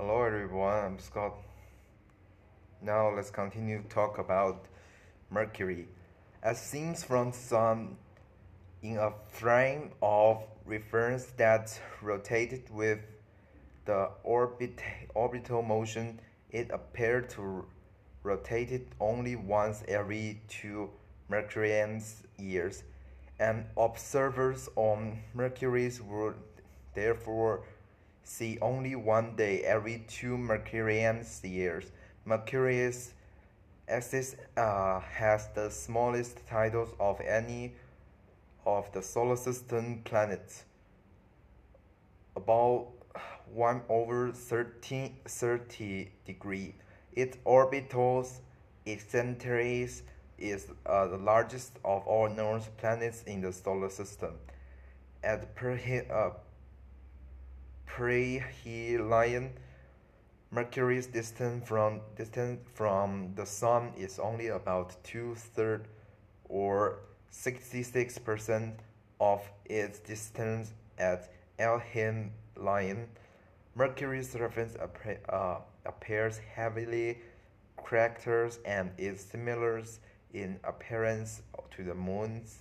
Hello everyone, I'm Scott. Now let's continue to talk about Mercury. As seen from Sun in a frame of reference that rotated with the orbit, orbital motion, it appeared to rotate only once every two Mercurian years, and observers on Mercury would therefore see only one day every two Mercurian years. Mercury's axis uh, has the smallest titles of any of the solar system planets, about 1 over 13, 30 degree. Its orbital eccentricity is uh, the largest of all known planets in the solar system. At per, uh, perihelion, Mercury's distance from distance from the Sun is only about two thirds or 66% of its distance at aphelion. Mercury's surface uh, appears heavily cracked and is similar in appearance to the Moon's,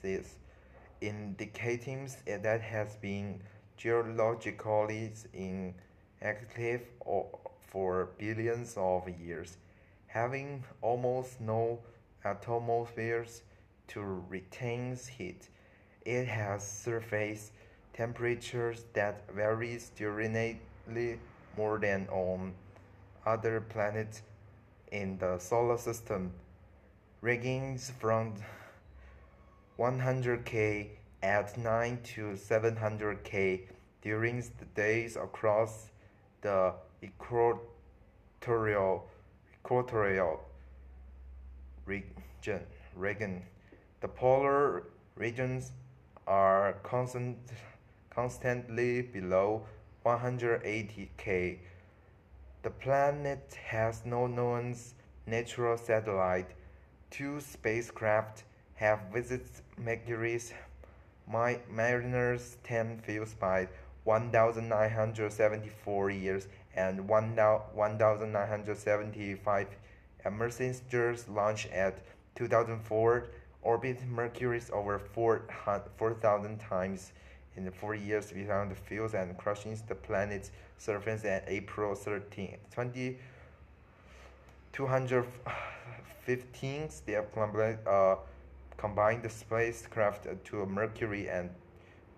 indicating that has been geologically inactive for billions of years, having almost no atmospheres to retain heat. It has surface temperatures that vary diurnally more than on other planets in the solar system, ranging from 100k at 9 to 700k during the days across the equatorial, equatorial region. The polar regions are constant, constantly below 180k. The planet has no known natural satellite. Two spacecraft have visited Mercury's Mariners 10 fields by 1974 years and 1975 messengers launched at 2004 orbit Mercury over 4,000 times in the four years beyond the fields and crushing the planet's surface on April 13, 20, 215. They have uh, combined the spacecraft to Mercury and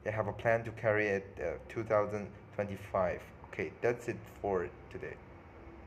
they have a plan to carry it uh, 2025. Okay, that's it for today.